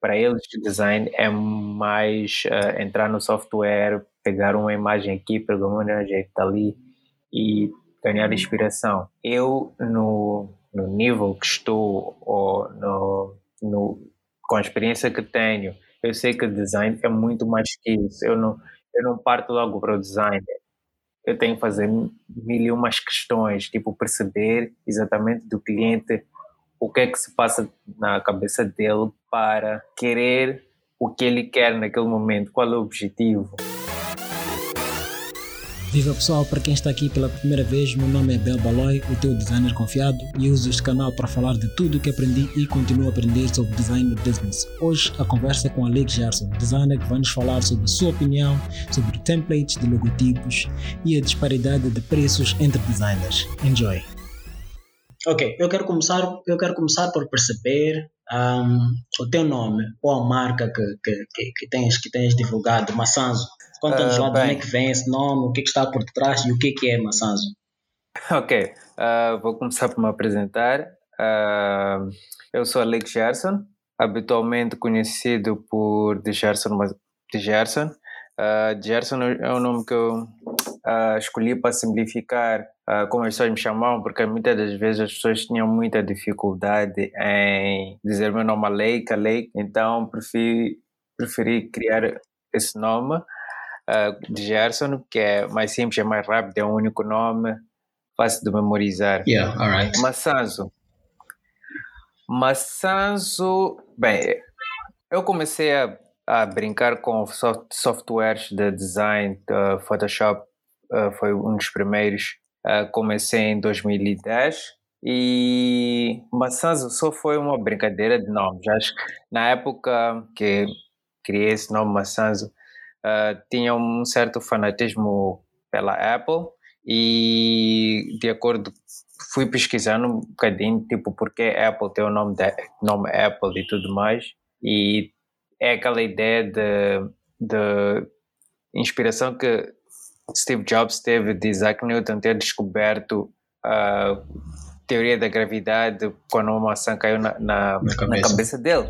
para eles design é mais uh, entrar no software, pegar uma imagem aqui, pegar uma imagem ali e ganhar inspiração. Eu, no, no nível que estou, ou no, no, com a experiência que tenho, eu sei que design é muito mais que isso. Eu não, eu não parto logo para o design. Eu tenho que fazer mil e umas questões, tipo perceber exatamente do cliente o que é que se passa na cabeça dele para querer o que ele quer naquele momento, qual é o objetivo. Viva pessoal, para quem está aqui pela primeira vez, meu nome é Bel Baloy, o teu designer confiado e uso este canal para falar de tudo o que aprendi e continuo a aprender sobre design business. Hoje a conversa é com Alex Gerson, designer que vai nos falar sobre a sua opinião sobre templates de logotipos e a disparidade de preços entre designers. Enjoy! Ok, eu quero começar, eu quero começar por perceber um, o teu nome ou a marca que, que, que, tens, que tens divulgado, Massanzo. Conta-nos uh, lá de onde é que vem esse nome, o que, é que está por detrás e o que é, que é Massanzo. Ok, uh, vou começar por me apresentar. Uh, eu sou Alex Gerson, habitualmente conhecido por The Gerson. The Gerson. Uh, Gerson é o nome que eu uh, escolhi para simplificar uh, como as pessoas me chamavam, porque muitas das vezes as pessoas tinham muita dificuldade em dizer meu nome a Lake, a Lake, então preferi, preferi criar esse nome uh, de Gerson, que é mais simples, é mais rápido, é um único nome, fácil de memorizar. Yeah, alright. Massanzo. Massanzo, bem, eu comecei a, a brincar com soft, softwares de design, de Photoshop, uh, foi um dos primeiros. Uh, comecei em 2010 e Massanzo só foi uma brincadeira de nomes. Acho que na época que criei esse nome Massanzo, uh, tinha um certo fanatismo pela Apple e de acordo fui pesquisando um bocadinho tipo porque Apple tem o nome de, nome Apple e tudo mais e é aquela ideia de, de inspiração que Steve Jobs teve de Isaac Newton ter descoberto a teoria da gravidade quando uma maçã caiu na, na, na, cabeça. na cabeça. dele.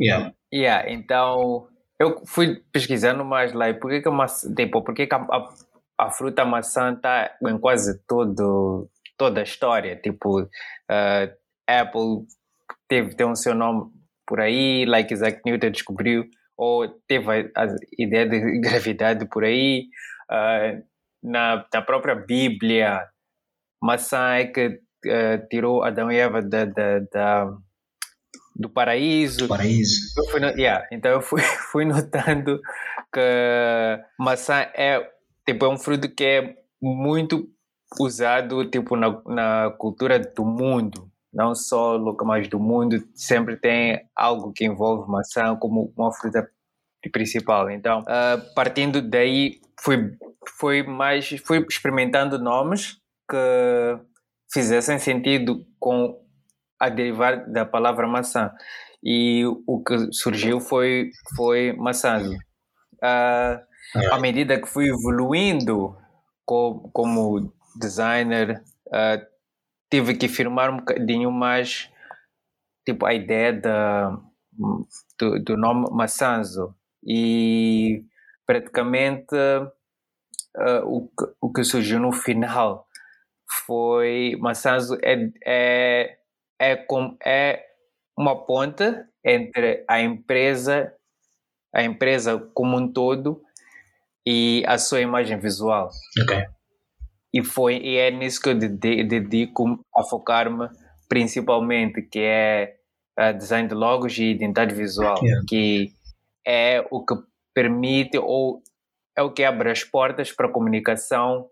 Yeah. Yeah, então eu fui pesquisando mais lá e por que, que, a, maçã, tipo, por que, que a, a, a, fruta maçã está em quase todo, toda a história. Tipo, uh, Apple teve, tem o seu nome por aí, like Isaac Newton descobriu, ou teve a, a ideia de gravidade por aí uh, na, na própria Bíblia, maçã é que uh, tirou Adão e Eva da, da, da do paraíso. Paraíso. Eu fui, yeah, então eu fui, fui notando que maçã é tipo é um fruto que é muito usado tipo na, na cultura do mundo, não só local, mas do mundo sempre tem algo que envolve maçã como uma fruta principal. Então, uh, partindo daí, fui, fui mais fui experimentando nomes que fizessem sentido com a derivar da palavra maçã. E o que surgiu foi, foi maçã. Uh, à medida que fui evoluindo como, como designer, uh, tive que firmar um bocadinho mais tipo a ideia da, do, do nome Massanzo e praticamente uh, o, que, o que surgiu no final foi Massanzo é, é, é, com, é uma ponte entre a empresa a empresa como um todo e a sua imagem visual. Okay. E foi e é nisso que eu dedico a focar-me principalmente, que é a design de logos e identidade visual, yeah. que é o que permite ou é o que abre as portas para a comunicação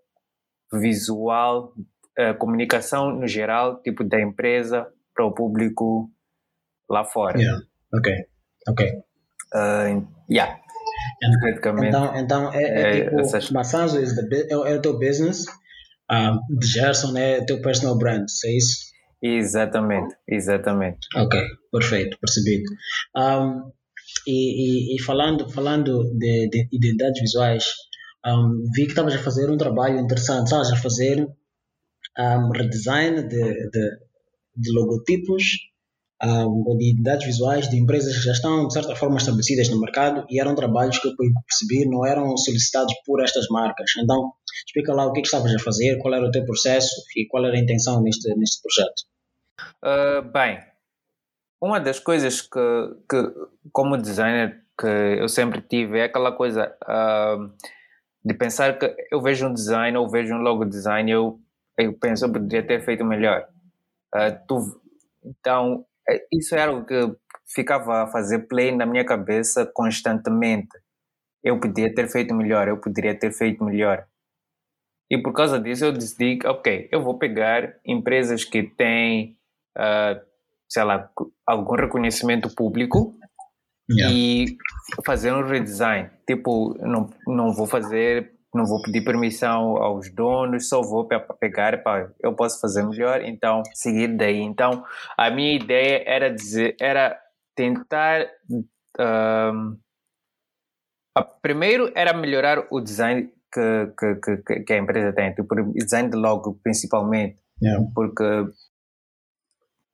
visual, uh, comunicação no geral, tipo da empresa para o público lá fora. Yeah. Ok, ok. Uh, yeah. Então, então é, é, é tipo, essas... Massanzo is the, é, é o teu business, um, de Gerson é o teu personal brand, é isso? Exatamente, exatamente. Ok, perfeito, percebido. Um, e, e, e, falando, falando de, de identidades visuais, um, vi que estavas a fazer um trabalho interessante, estavas a fazer um, redesign de, de, de logotipos uh, de identidades visuais de empresas que já estão, de certa forma, estabelecidas no mercado e eram trabalhos que eu percebi não eram solicitados por estas marcas. Então, explica lá o que, é que estavas a fazer, qual era o teu processo e qual era a intenção neste, neste projeto. Uh, bem, uma das coisas que, que, como designer, que eu sempre tive é aquela coisa uh, de pensar que eu vejo um design ou vejo um logo design eu, eu penso eu poderia ter feito melhor. Uh, tu, então, é, isso era o que ficava a fazer play na minha cabeça constantemente. Eu podia ter feito melhor, eu poderia ter feito melhor. E por causa disso eu decidi, ok, eu vou pegar empresas que têm, uh, sei lá, algum reconhecimento público yeah. e fazer um redesign. Tipo, não, não vou fazer não vou pedir permissão aos donos, só vou pegar, pá, eu posso fazer melhor, então seguir daí. Então, a minha ideia era dizer, era tentar um, primeiro era melhorar o design que, que, que, que a empresa tem, tipo, o design de logo principalmente, yeah. porque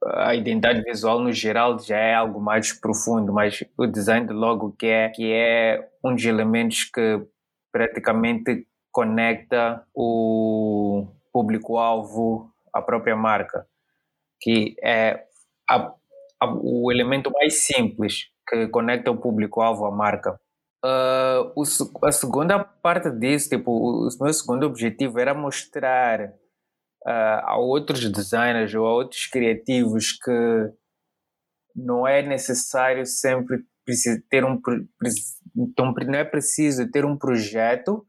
a identidade visual no geral já é algo mais profundo, mas o design de logo que é que é um dos elementos que praticamente conecta o público-alvo à própria marca, que é a, a, o elemento mais simples que conecta o público-alvo à marca. Uh, o, a segunda parte disso, tipo, o, o meu segundo objetivo era mostrar uh, a outros designers ou a outros criativos que não é necessário sempre ter um então não é preciso ter um projeto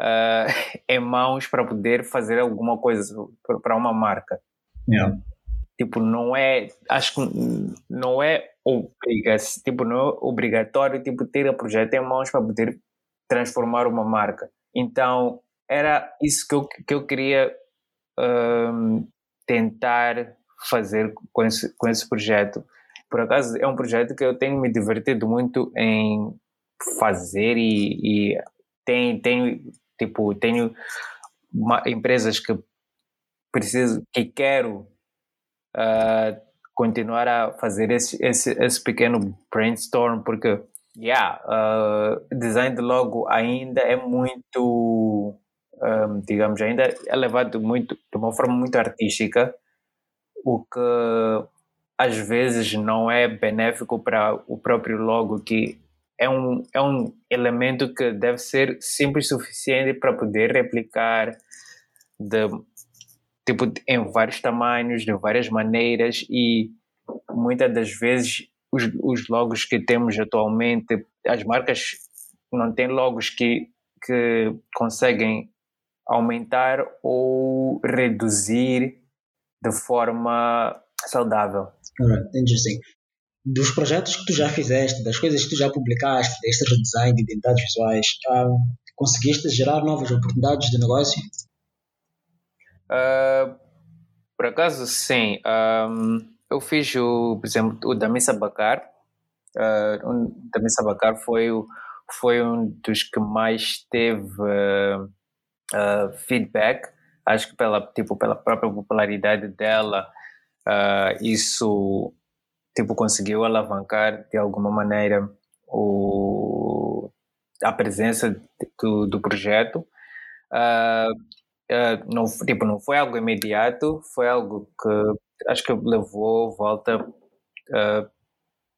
uh, em mãos para poder fazer alguma coisa para uma marca. Yeah. Tipo, não é, acho que não é obriga tipo, não é obrigatório tipo, ter o projeto em mãos para poder transformar uma marca. Então, era isso que eu, que eu queria um, tentar fazer com esse, com esse projeto. Por acaso, é um projeto que eu tenho me divertido muito em fazer e, e tipo, tenho uma, empresas que preciso, que quero uh, continuar a fazer esse, esse, esse pequeno brainstorm, porque, yeah, uh, design de logo ainda é muito, um, digamos, ainda é levado muito, de uma forma muito artística, o que às vezes não é benéfico para o próprio logo que é um, é um elemento que deve ser simples o suficiente para poder replicar de, tipo, em vários tamanhos, de várias maneiras e muitas das vezes os, os logos que temos atualmente, as marcas não têm logos que, que conseguem aumentar ou reduzir de forma saudável. Alright, interesting dos projetos que tu já fizeste, das coisas que tu já publicaste, deste redesign de identidades visuais, uh, conseguiste gerar novas oportunidades de negócio? Uh, por acaso, sim. Um, eu fiz, o, por exemplo, o da Missa Bacar. Uh, o da Missa Bacar foi, foi um dos que mais teve uh, feedback. Acho que pela, tipo, pela própria popularidade dela, isso tipo, conseguiu alavancar de alguma maneira o, a presença do, do projeto. Uh, uh, não, tipo, não foi algo imediato, foi algo que acho que levou volta. Uh,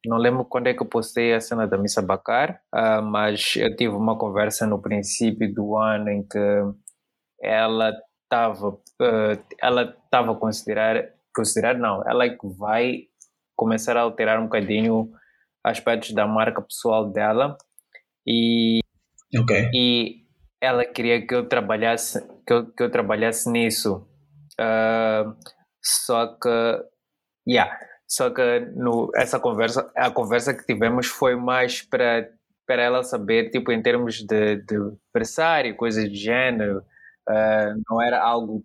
não lembro quando é que eu postei a cena da Missa Bacar, mas eu tive uma conversa no princípio do ano em que ela estava ela estava considerar considerar não ela é que vai começar a alterar um bocadinho aspectos da marca pessoal dela e okay. e ela queria que eu trabalhasse que eu, que eu trabalhasse nisso uh, só que yeah, só que no, essa conversa a conversa que tivemos foi mais para para ela saber tipo em termos de, de adversário coisas de gênero uh, não era algo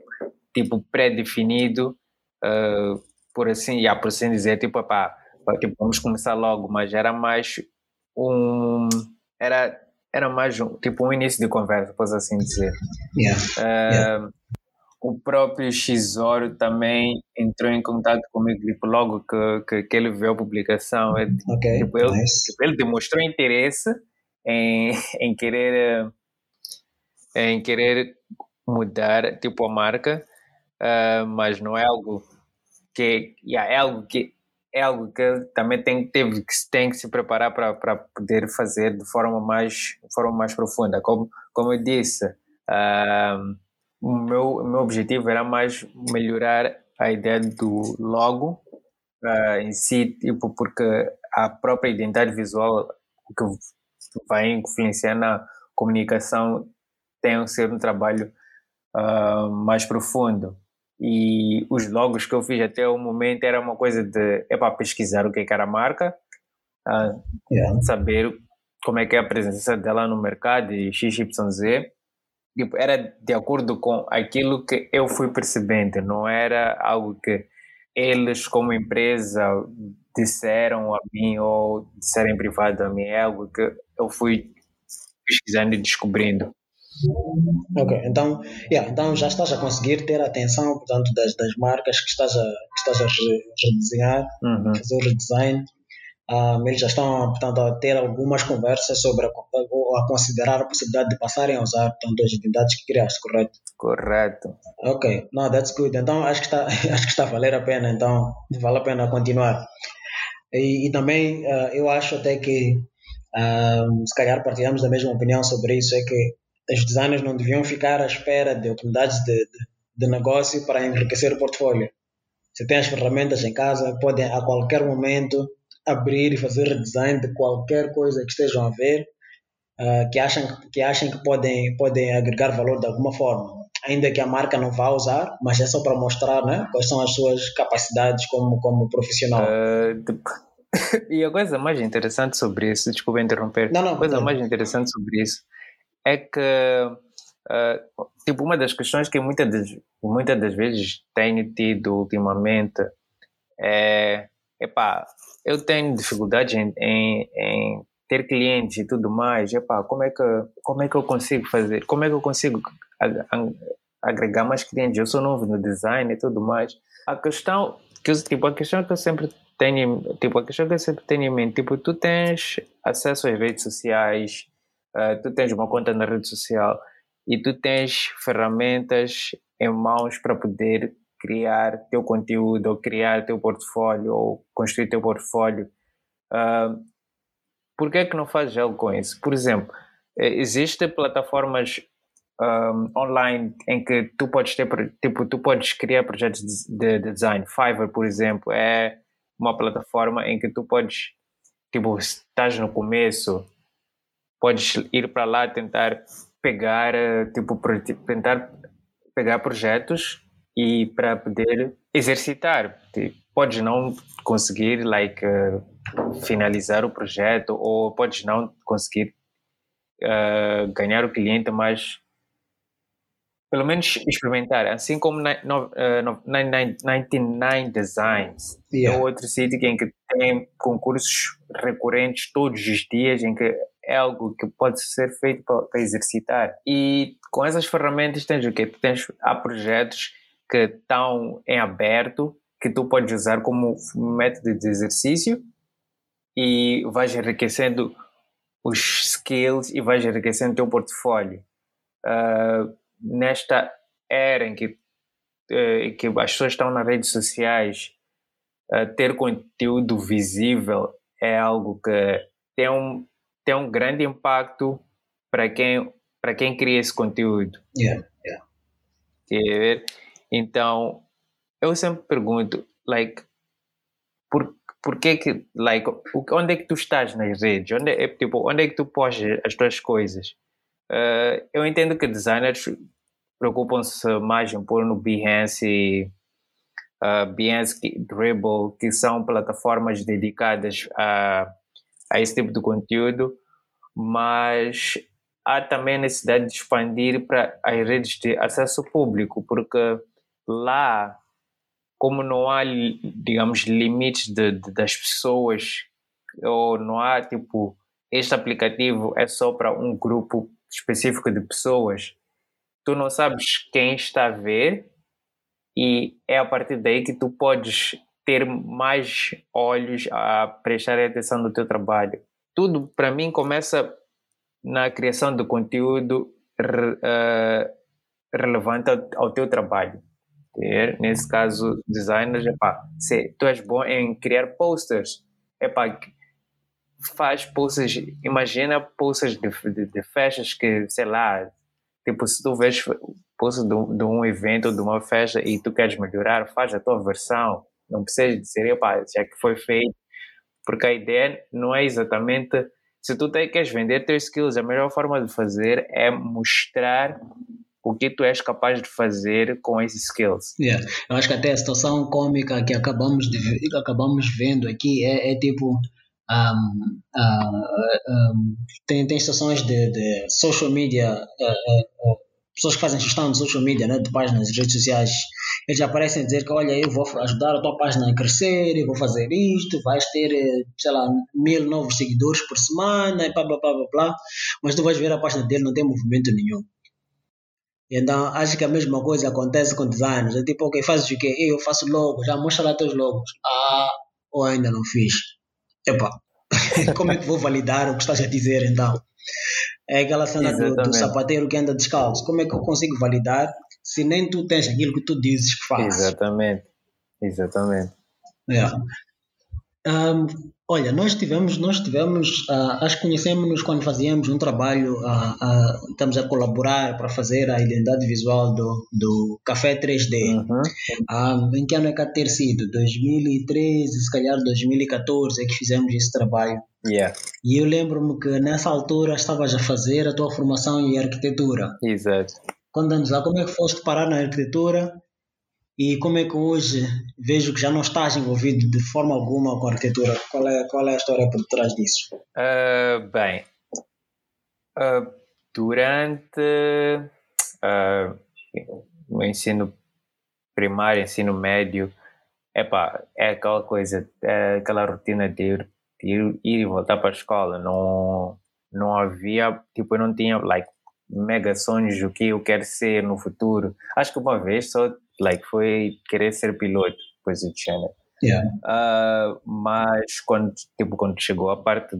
tipo pré-definido uh, por assim, yeah, por assim dizer, tipo, pá, tipo, vamos começar logo, mas era mais um, era, era mais um, tipo um início de conversa, posso assim dizer. Yeah. Uh, yeah. O próprio Xoro também entrou em contato comigo tipo, logo que, que, que ele viu a publicação. Ele, Ok, tipo, ele, nice. tipo, ele demonstrou interesse em, em querer eh, em querer mudar tipo a marca, ah, mas não é algo que yeah, é algo que é algo que também tem teve que se- tem que se preparar para poder fazer de forma mais forma mais profunda. Como como eu disse, ah, o meu o meu objetivo era mais melhorar a ideia do logo ah, em si, tipo porque a própria identidade visual que vai influenciar na comunicação tem que ser um trabalho ah, mais profundo. E os logos que eu fiz até o momento era uma coisa de é para pesquisar o que é que era a marca, ah, Yeah. saber como é que é a presença dela no mercado e XYZ. Tipo, era de acordo com aquilo que eu fui percebendo, não era algo que eles, como empresa, disseram a mim ou disseram em privado a mim, é algo que eu fui pesquisando e descobrindo. Ok, então, yeah, então já estás a conseguir ter a atenção portanto, das, das marcas que estás a, que estás a re- redesenhar, Uhum. fazer o redesign. Ah, eles já estão portanto, a ter algumas conversas sobre a, ou a considerar a possibilidade de passarem a usar portanto, as identidades que criaste, correto? Correto. Ok, no, that's good. Então acho que está, acho que está a valer a pena, então vale a pena continuar. E, e também ah, eu acho até que ah, se calhar partilhamos da mesma opinião sobre isso, é que os designers não deviam ficar à espera de oportunidades de, de, de negócio para enriquecer o portfólio. Você tem as ferramentas em casa, podem a qualquer momento abrir e fazer redesign de qualquer coisa que estejam a ver, ah, que acham que achem que podem podem agregar valor de alguma forma, ainda que a marca não vá usar, mas é só para mostrar, né, quais são as suas capacidades como como profissional. De- e a coisa mais interessante sobre isso, desculpa interromper, Não, não, a coisa não. mais interessante sobre isso é que, ah, tipo, uma das questões que muitas das, muitas das vezes tenho tido ultimamente é, epá, eu tenho dificuldade em, em, em ter clientes e tudo mais, epá, como é que, como é que eu consigo fazer, como é que eu consigo ag- ag- agregar mais clientes, eu sou novo no design e tudo mais, a questão que tipo, a questão que eu sempre tenho, tipo, a questão que eu sempre tenho em mente, tipo, tu tens acesso às redes sociais, ah, tu tens uma conta na rede social e tu tens ferramentas em mãos para poder criar teu conteúdo ou criar teu portfólio ou construir teu portfólio. Ah, por que é que não fazes algo com isso? Por exemplo, eh, existem plataformas um, online em que tu podes ter, tipo, tu podes criar projetos de, de design. Fiverr, por exemplo, é uma plataforma em que tu podes, tipo, estás no começo, podes ir para lá tentar pegar, eh, tipo, pro- tentar pegar projetos e para poder exercitar. Podes não conseguir, like, eh, finalizar o projeto ou podes não conseguir eh, ganhar o cliente, mas pelo menos experimentar. Assim como na, no, eh, no, 99 99 Designs, Yeah. é outro sítio em que tem concursos recorrentes todos os dias, em que é algo que pode ser feito para, para exercitar. E com essas ferramentas tens o quê? Tu tens, há projetos que estão em aberto, que tu podes usar como método de exercício e vais enriquecendo os skills e vais enriquecendo o teu portfólio. Ah, nesta era em que, eh, que as pessoas estão nas redes sociais, ah, ter conteúdo visível é algo que tem um, tem um grande impacto para quem, para quem cria esse conteúdo. Yeah. Ver? Então, eu sempre pergunto, like, por, por que que, like, onde é que tu estás nas redes? Onde é, tipo, onde é que tu postas as tuas coisas? Eh, eu entendo que designers preocupam-se mais em pôr no Behance e uh, Behance, Dribble, que são plataformas dedicadas a, a esse tipo de conteúdo, mas há também a necessidade de expandir para as redes de acesso público, porque lá, como não há, digamos, limites de, de- das pessoas, ou não há, tipo, este aplicativo é só para um grupo específico de pessoas, tu não sabes quem está a ver e é a partir daí que tu podes ter mais olhos a prestar atenção no teu trabalho. Tudo para mim começa na criação de conteúdo uh, relevante ao, ao, teu trabalho. Nesse caso, designers, epá, se tu és bom em criar posters, epá, faz posters, imagina posters de, de, de festas que, sei lá, tipo, se tu vês posters de, de, um evento, de uma festa e tu queres melhorar, faz a tua versão, não precisa dizer, epá, já que foi feito, porque a ideia não é exatamente se tu te, queres vender teus skills, a melhor forma de fazer é mostrar o que tu és capaz de fazer com esses skills. Yeah. Eu acho que até a situação cômica que acabamos de que acabamos vendo aqui é, é tipo um, uh, um, tem, tem situações de, de social media uh, uh, pessoas que fazem gestão de social media, né, de páginas de redes sociais, eles aparecem a dizer que, olha, eu vou ajudar a tua página a crescer, eu vou fazer isto, vais ter, eh, sei lá, mil novos seguidores por semana, e blá, blá, blá, blá, blá. Mas tu vais ver a página dele, não tem movimento nenhum. Então, acho que a mesma coisa acontece com designers. É tipo, ok, fazes o quê? Eu faço logos, já mostra lá teus logos. Ah, ou ainda não fiz. Epa, como é que vou validar o que estás a dizer então? É aquela cena do, do, sapateiro que anda descalço. Como é que eu consigo validar se nem tu tens aquilo que tu dizes que fazes? Exatamente. Exatamente. É. Um, olha, nós tivemos, nós tivemos, uh, acho que conhecemos-nos quando fazíamos um trabalho, uh, uh, estamos a colaborar para fazer a identidade visual do, do Café 3D. Uhum. em que ano é que ter sido? 2013, se calhar 2014 é que fizemos esse trabalho. Yeah. E eu lembro-me que nessa altura estavas a fazer a tua formação em arquitetura. Exato. Conta-nos lá como é que foste parar na arquitetura e como é que hoje vejo que já não estás envolvido de forma alguma com a arquitetura? Qual é, qual é a história por trás disso? Uh, bem, uh, durante uh, o ensino primário, ensino médio, epá, é aquela coisa, é aquela rotina de ir, de ir, ir e voltar para a escola. Não, não havia, tipo, eu não tinha, like, mega sonhos do que eu quero ser no futuro. Acho que uma vez só like, foi querer ser piloto, coisa do gênero. Yeah. Uh, mas quando, tipo, quando chegou a parte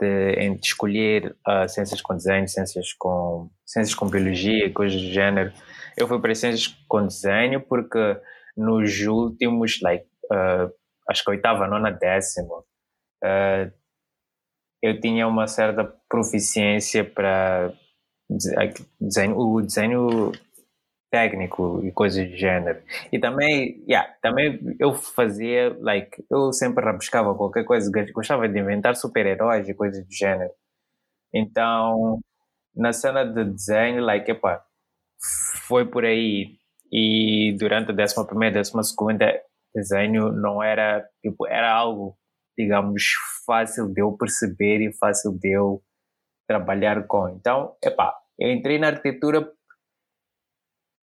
de, de escolher uh, ciências com desenho, ciências com, ciências com biologia, coisas do gênero, eu fui para ciências com desenho porque nos últimos, like, uh, acho que oitava, nona, décima, uh, eu tinha uma certa proficiência para desenho, o desenho técnico e coisas do gênero. E também, yeah, também eu fazia, like, eu sempre rabiscava qualquer coisa, gostava de inventar super-heróis e coisas do gênero. Então, na cena de desenho, like, epa, foi por aí. E durante a décima primeira, décima segunda, desenho não era, tipo, era algo, digamos, fácil de eu perceber e fácil de eu trabalhar com. Então, epá, eu entrei na arquitetura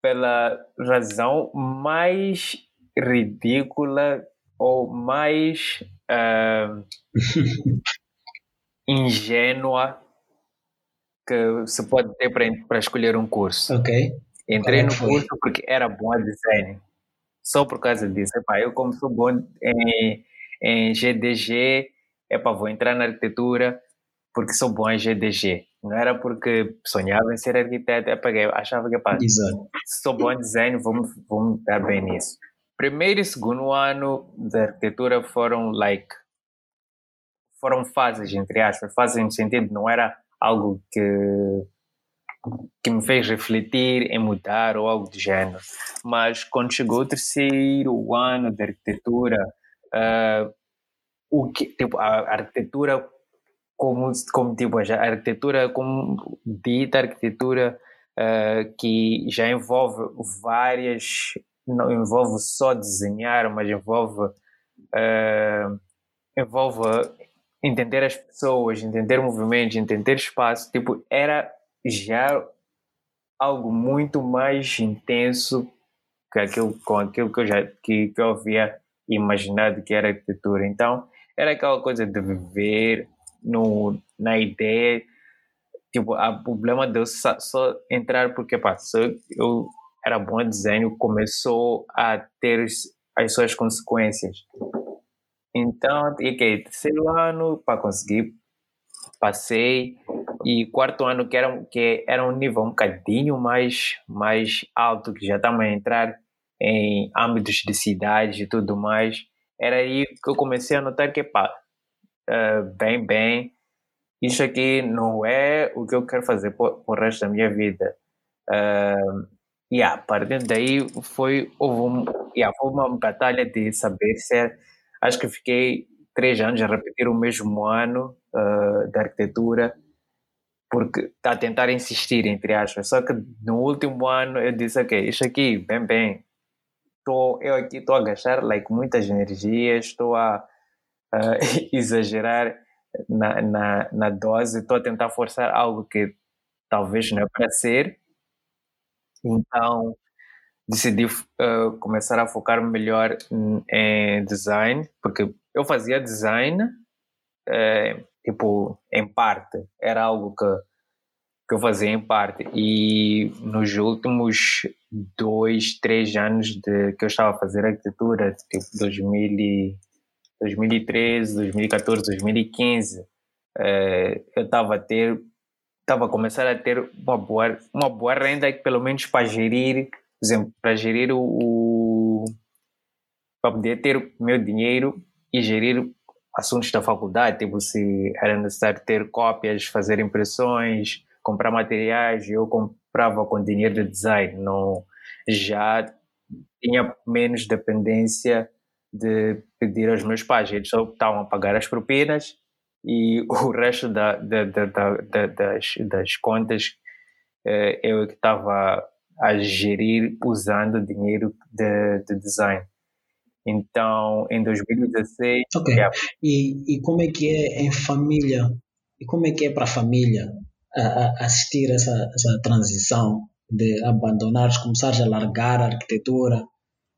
pela razão mais ridícula ou mais uh, ingênua que se pode ter para escolher um curso. Ok. Entrei no curso porque era bom a design. Só por causa disso. Epá, eu como sou bom em, em GDG, epá, vou entrar na arquitetura porque sou bom em GDG. Não era porque sonhava em ser arquiteto, é eu achava que pá, sou bom em desenho, vamos, vamos dar bem nisso. Primeiro e segundo ano da arquitetura foram like foram fases entre aspas, fases no sentido não era algo que que me fez refletir em mudar ou algo do gênero. Mas quando chegou o terceiro ano de arquitetura, uh, o que, tipo, a arquitetura como, como tipo, a arquitetura, como dita arquitetura uh, que já envolve várias, não envolve só desenhar, mas envolve, uh, envolve entender as pessoas, entender movimentos, entender espaço, tipo, era já algo muito mais intenso que aquilo, com aquilo que eu já que, que eu havia imaginado que era arquitetura. Então, era aquela coisa de viver no, na ideia, tipo, o problema de eu só, só entrar porque, só eu era bom desenho, começou a ter as suas consequências. Então, ok, terceiro ano para conseguir, passei, e quarto ano que era, que era um nível um bocadinho mais, mais alto, que já estamos a entrar em âmbitos de cidade e tudo mais, era aí que eu comecei a notar que, pá, uh, bem, bem, isso aqui não é o que eu quero fazer por, por resto da minha vida. Uh, e yeah, a partir daí foi, houve, um, yeah, foi uma batalha de saber se é, acho que fiquei três anos a repetir o mesmo ano uh, de arquitetura porque está a tentar insistir entre aspas. Só que no último ano eu disse ok isso aqui bem bem. Tô, eu aqui estou a gastar like muitas energias estou a uh, exagerar na, na, na dose estou a tentar forçar algo que talvez não é para ser então, decidi uh, começar a focar melhor em design, porque eu fazia design, uh, tipo, em parte, era algo que, que eu fazia em parte. E nos últimos dois, três anos de, que eu estava a fazer arquitetura, tipo 2000 e, 2013, 2014, 2015, uh, eu estava a ter estava a começar a ter uma boa, uma boa renda, pelo menos para gerir, por exemplo, para gerir o, o para poder ter o meu dinheiro e gerir assuntos da faculdade, tipo se era necessário ter cópias, fazer impressões, comprar materiais, eu comprava com dinheiro de design, não já tinha menos dependência de pedir aos meus pais, eles só estavam a pagar as propinas e o resto da, da, da, da das, das contas eh, eu que estava a gerir usando dinheiro de, de design. Então, em 2016. Ok. Yeah. E, e como é que é em família? E como é que é para a família assistir essa, essa transição de abandonar, começar a largar a arquitetura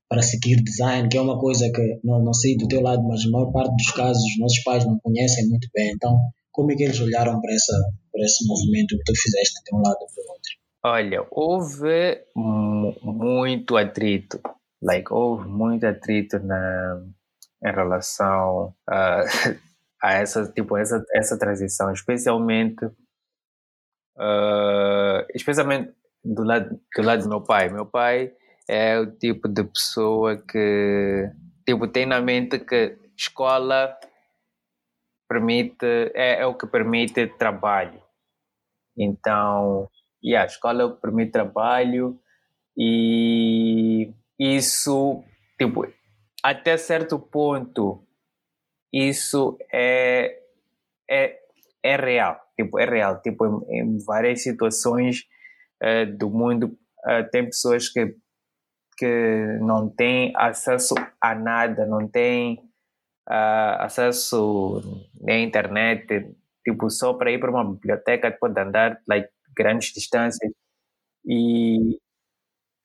para seguir design, que é uma coisa que não, não sei do teu lado, mas a maior parte dos casos os nossos pais não conhecem muito bem. Então, como é que eles olharam para, essa, para esse movimento que tu fizeste de um lado para o outro? Olha, houve muito atrito, like, houve muito atrito na, em relação a, a essa, tipo, essa, essa transição, especialmente, uh, especialmente do lado, do lado do meu pai. Meu pai é o tipo de pessoa que tipo, tem na mente que escola permite é, é o que permite trabalho. Então, yeah, a escola é permite trabalho e isso, tipo, até certo ponto, isso é, é, é real. Tipo, é real. Tipo, em, em várias situações uh, do mundo, uh, tem pessoas que que não tem acesso a nada, não tem uh, acesso à internet, tipo, só para ir para uma biblioteca pode andar like, grandes distâncias. E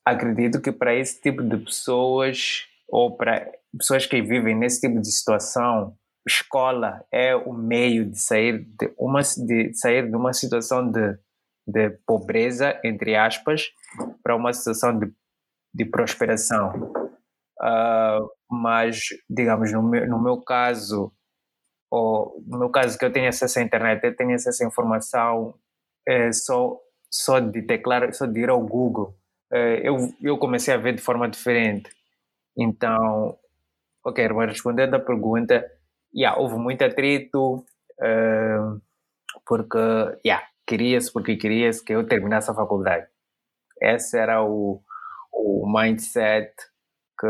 acredito que para esse tipo de pessoas, ou para pessoas que vivem nesse tipo de situação, escola é o meio de sair de uma, de sair de uma situação de, de pobreza, entre aspas, para uma situação de de prosperação. Uh, mas, digamos, no meu, no meu caso, ou no meu caso que eu tenho acesso à internet, eu tenho acesso à informação é, só, só de teclar, só de ir ao Google. É, eu, eu comecei a ver de forma diferente. Então, ok, mas respondendo à pergunta, yeah, houve muito atrito, uh, porque yeah, queria-se, porque queria-se que eu terminasse a faculdade. Esse era o, o mindset que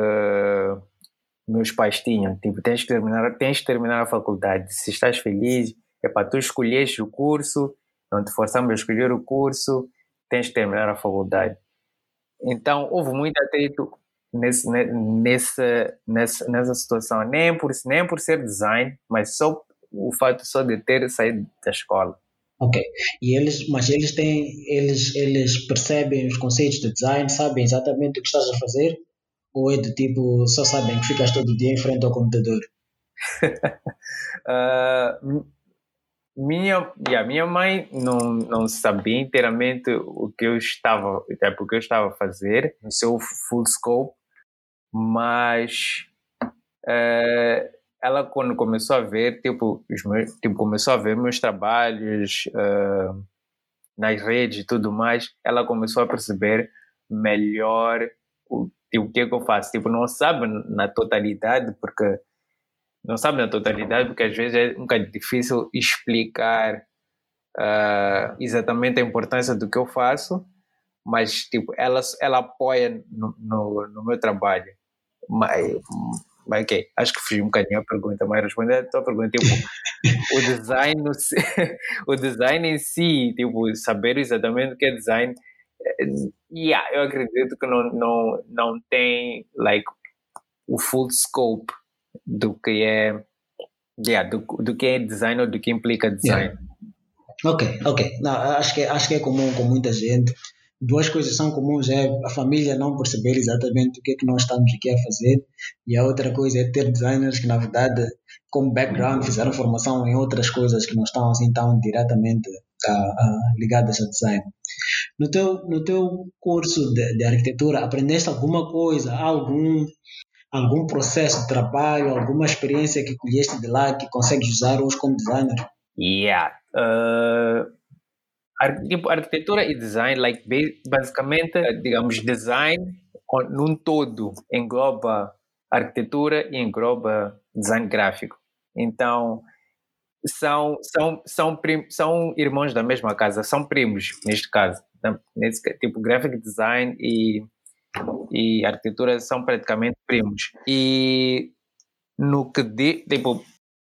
meus pais tinham. Tipo, tens que terminar, tens que terminar a faculdade. Se estás feliz, é para tu escolheres o curso, não te forçamos a escolher o curso, tens que terminar a faculdade. Então, houve muito atrito nesse, nessa, nessa, nessa situação, nem por, nem por ser design, mas só o fato só de ter saído da escola. Ok. E eles, mas eles têm, eles, eles percebem os conceitos de design, sabem exatamente o que estás a fazer? Ou é do tipo, só sabem que ficas todo dia em frente ao computador? uh, minha, yeah, minha mãe não, não sabia inteiramente o que eu estava, até porque eu estava a fazer no seu full scope, mas uh, ela quando começou a ver, tipo, os meus, tipo começou a ver meus trabalhos uh, nas redes e tudo mais, ela começou a perceber melhor o, tipo, o que, é que eu faço. Tipo, não sabe na totalidade, porque não sabe na totalidade, porque às vezes é um bocado difícil explicar uh, exatamente a importância do que eu faço, mas tipo, ela, ela apoia no, no, no meu trabalho. Mas, mas ok, acho que fugi um bocadinho a pergunta, mas respondendo a tua pergunta, tipo, o design, o design em si, tipo, saber exatamente o que é design, eh, yeah, eu acredito que não, não, não tem like o full scope do que é yeah, do, do que é design ou do que implica design. Yeah. Ok, ok. Não, acho, que, acho que é comum com muita gente. Duas coisas são comuns, é a família não perceber exatamente o que é que nós estamos aqui a fazer e a outra coisa é ter designers que na verdade como background fizeram formação em outras coisas que não estão assim tão diretamente uh, uh, ligadas a design. No teu, no teu curso de, de arquitetura, aprendeste alguma coisa, algum algum processo de trabalho, alguma experiência que colheste de lá que consegues usar hoje como designer? Yeah. Uh, tipo, arquitetura e design, like, basicamente, digamos, design num todo engloba arquitetura e engloba design gráfico. Então, são, são, são, prim, são irmãos da mesma casa, são primos, neste caso. Nesse, tipo, graphic design e e arquitetura são praticamente primos. E no que, di, tipo,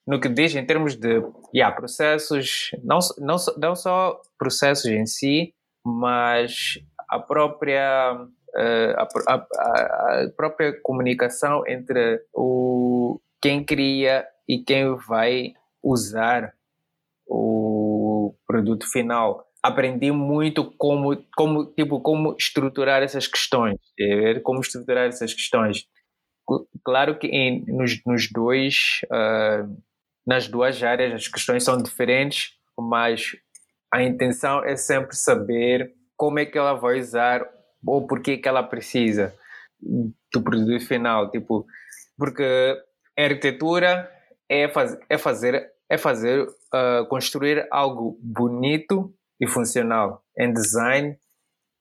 no que diz em termos de yeah, processos, não, não, não só processos em si, mas a própria, uh, a, a, a, própria comunicação entre o, quem cria e quem vai usar o produto final aprendi muito como, como, tipo, como estruturar essas questões, como estruturar essas questões. Claro que em, nos, nos dois, uh, nas duas áreas as questões são diferentes, mas a intenção é sempre saber como é que ela vai usar ou por que ela precisa do produto final, tipo, porque a arquitetura é, faz, é fazer é fazer uh, construir algo bonito e funcional. Em design,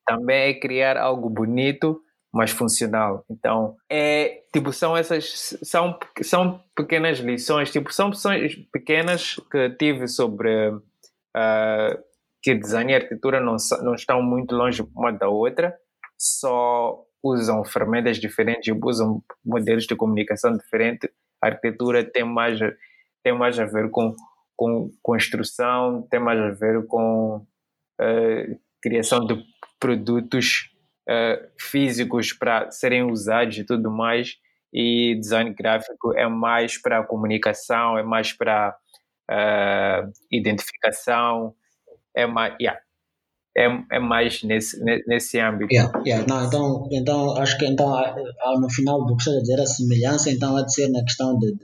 também é criar algo bonito, mas funcional. Então, é tipo, são essas, são, são pequenas lições, tipo, são lições pequenas que tive sobre uh, que design e arquitetura não, não estão muito longe uma da outra, só usam ferramentas diferentes, usam modelos de comunicação diferentes. A arquitetura tem mais, tem mais a ver com com construção, tem mais a ver com uh, criação de produtos uh, físicos para serem usados e tudo mais. E design gráfico é mais para comunicação, é mais para uh, identificação, é mais, yeah, é, é mais nesse, nesse âmbito. Yeah, yeah. Não, então, então, acho que então, no final do que você dizer, a semelhança então há de ser na questão de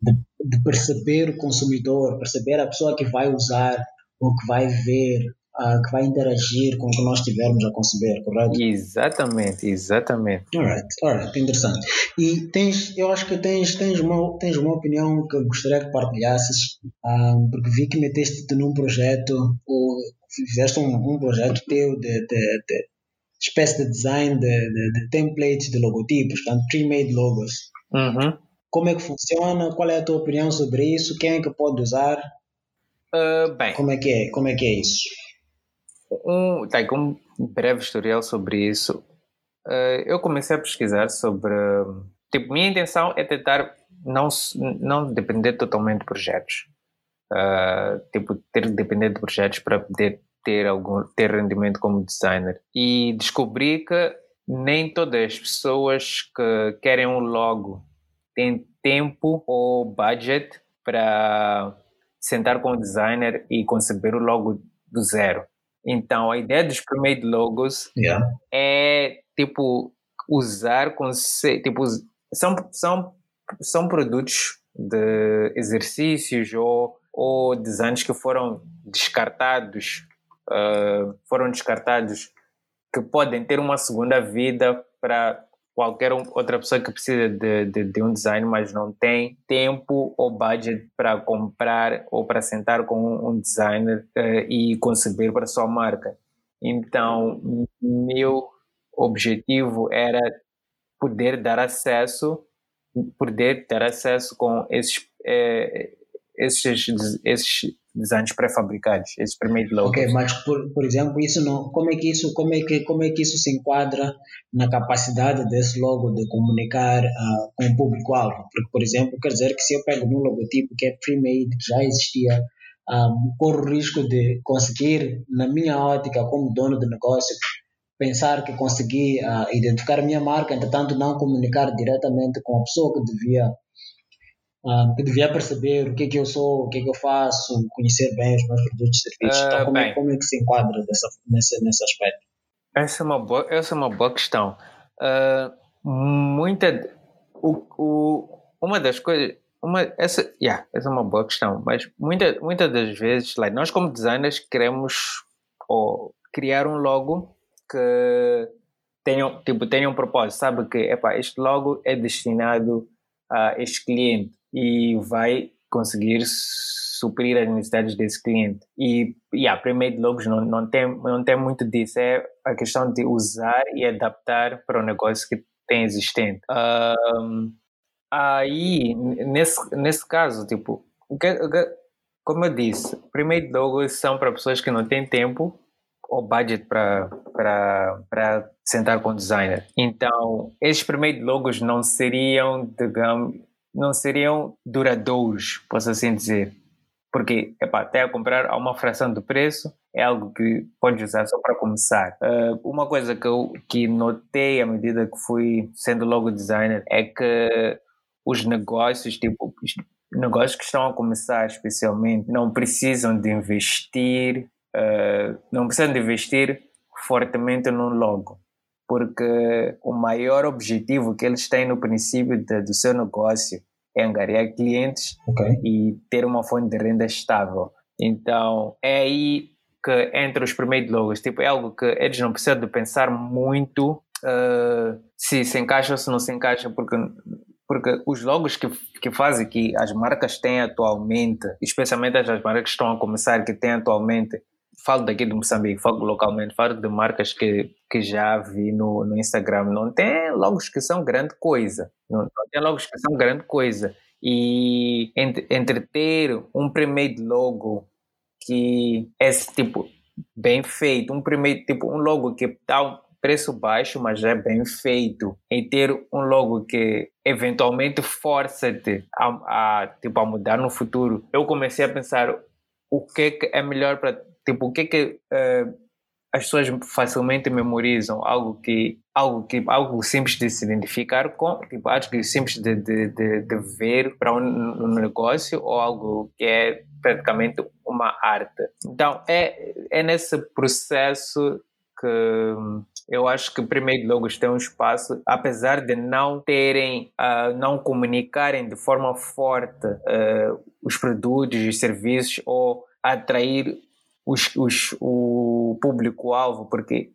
de, de, perceber o consumidor, perceber a pessoa que vai usar ou que vai ver, uh, que vai interagir com o que nós estivermos a conceber, correto? Exatamente, exatamente. Alright, alright, interessante. E tens, eu acho que tens, tens, uma, tens uma opinião que gostaria que partilhasses, um, ah, porque vi que meteste-te num projeto, ou fizeste um, um projeto teu de, de, de espécie de design de, de, de templates de logotipos, portanto, pre-made logos. Uhum. Como é que funciona? Qual é a tua opinião sobre isso? Quem é que pode usar? Uh, bem. Como é que é? Como é que é isso? Um, tá, um breve historial sobre isso. Uh, eu comecei a pesquisar sobre. Tipo, minha intenção é tentar não, não depender totalmente de projetos. Uh, tipo, ter depender de projetos para poder ter algum ter rendimento como designer. E descobri que nem todas as pessoas que querem um logo tem tempo ou budget para sentar com o designer e conceber o logo do zero. Então, a ideia dos pre-made logos yeah. é, tipo, usar conceito, tipo, são, são, são produtos de exercícios ou ou designs que foram descartados, uh, foram descartados, que podem ter uma segunda vida para qualquer outra pessoa que precisa de, de, de, um design, mas não tem tempo ou budget para comprar ou para sentar com um designer uh, e conceber para a sua marca. Então, meu objetivo era poder dar acesso, poder ter acesso com esses, eh, esses, esses designs pré-fabricados, esses primeiros logos. Ok, mas por, por exemplo, isso não, como é que isso, como é que, como é que isso se enquadra na capacidade desse logo de comunicar uh, com o público-alvo? Porque, por exemplo, quer dizer que se eu pego um logotipo que é pre-made, que já existia, um, ah, corro o risco de conseguir, na minha ótica como dono de negócio, pensar que consegui uh, identificar a minha marca, entretanto não comunicar diretamente com a pessoa que devia uh, que devia perceber o que é que eu sou, o que é que eu faço, conhecer bem os meus produtos e serviços. Uh, então, como, é, como, é, que se enquadra dessa, nesse, nesse aspecto? Essa é uma boa, essa é uma boa questão. Uh, muita, o, o, uma das coisas, uma, essa, yeah, essa é uma boa questão, mas muita, muitas das vezes, like, nós como designers queremos ou, criar um logo que tenha, tipo, tenha um propósito, sabe que epa, este logo é destinado a este cliente e vai conseguir suprir as necessidades desse cliente. E yeah, primeiro logos não, não, tem, não tem muito disso, é a questão de usar e adaptar para o negócio que tem existente. Um, aí, nesse, nesse caso, tipo, como eu disse, primeiro logos são para pessoas que não têm tempo ou budget para sentar com o designer. Então, esses primeiros logos não seriam, digamos, não seriam duradouros, posso assim dizer. Porque, até a comprar a uma fração do preço é algo que pode usar só para começar. Uh, uma coisa que eu que notei à medida que fui sendo logo designer é que os negócios, tipo, os negócios que estão a começar especialmente, não precisam de investir, uh, não precisam de investir fortemente no logo porque o maior objetivo que eles têm no princípio de, do seu negócio é angariar clientes okay. e ter uma fonte de renda estável. Então, é aí que entra os primeiros logos. Tipo, é algo que eles não precisam de pensar muito uh, se se encaixa ou se não se encaixa, porque porque os logos que, que fazem que as marcas têm atualmente, especialmente as marcas que estão a começar, que têm atualmente, falo daqui de Moçambique, falo localmente, falo de marcas que, que já vi no, no Instagram, não tem logos que são grande coisa, não, não tem logos que são grande coisa. E entre, entre ter um primeiro logo que é tipo bem feito, um primeiro tipo um logo que dá um preço baixo, mas é bem feito, e ter um logo que eventualmente força-te a, a, tipo, a mudar no futuro. Eu comecei a pensar o que é, que é melhor para Tipo, o que é que uh, as pessoas facilmente memorizam? Algo que, algo que, algo simples de se identificar com, tipo, algo simples de, de, de, de ver para um, um, negócio ou algo que é praticamente uma arte. Então, é, é nesse processo que eu acho que primeiro logos têm um espaço, apesar de não terem, uh, não comunicarem de forma forte uh, os produtos, os serviços ou atrair os, os, o público-alvo, porque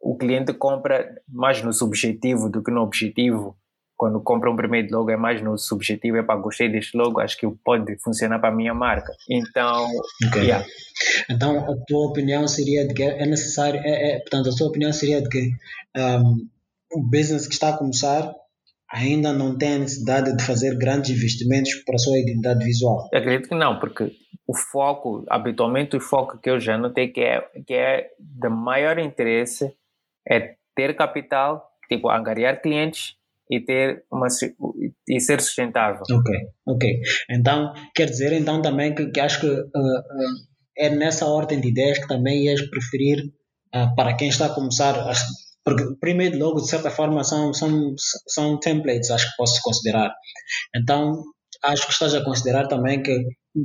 o cliente compra mais no subjetivo do que no objetivo. Quando compra um primeiro logo é mais no subjetivo, é para gostei deste logo, acho que pode funcionar para a minha marca. Então, okay. yeah. então a tua opinião seria de que é necessário, é, é, portanto, a tua opinião seria de que um, o business que está a começar ainda não tem a necessidade de fazer grandes investimentos para a sua identidade visual? Eu acredito que não, porque o foco, habitualmente o foco que eu já notei que é, que é de maior interesse é ter capital, tipo, angariar clientes e ter uma e ser sustentável. Ok, ok. Então, quer dizer então também que, que acho que uh, uh, é nessa ordem de ideias que também ias preferir uh, para quem está a começar, porque primeiro logo de certa forma são, são, são templates, acho que posso considerar. Então, acho que estás a considerar também que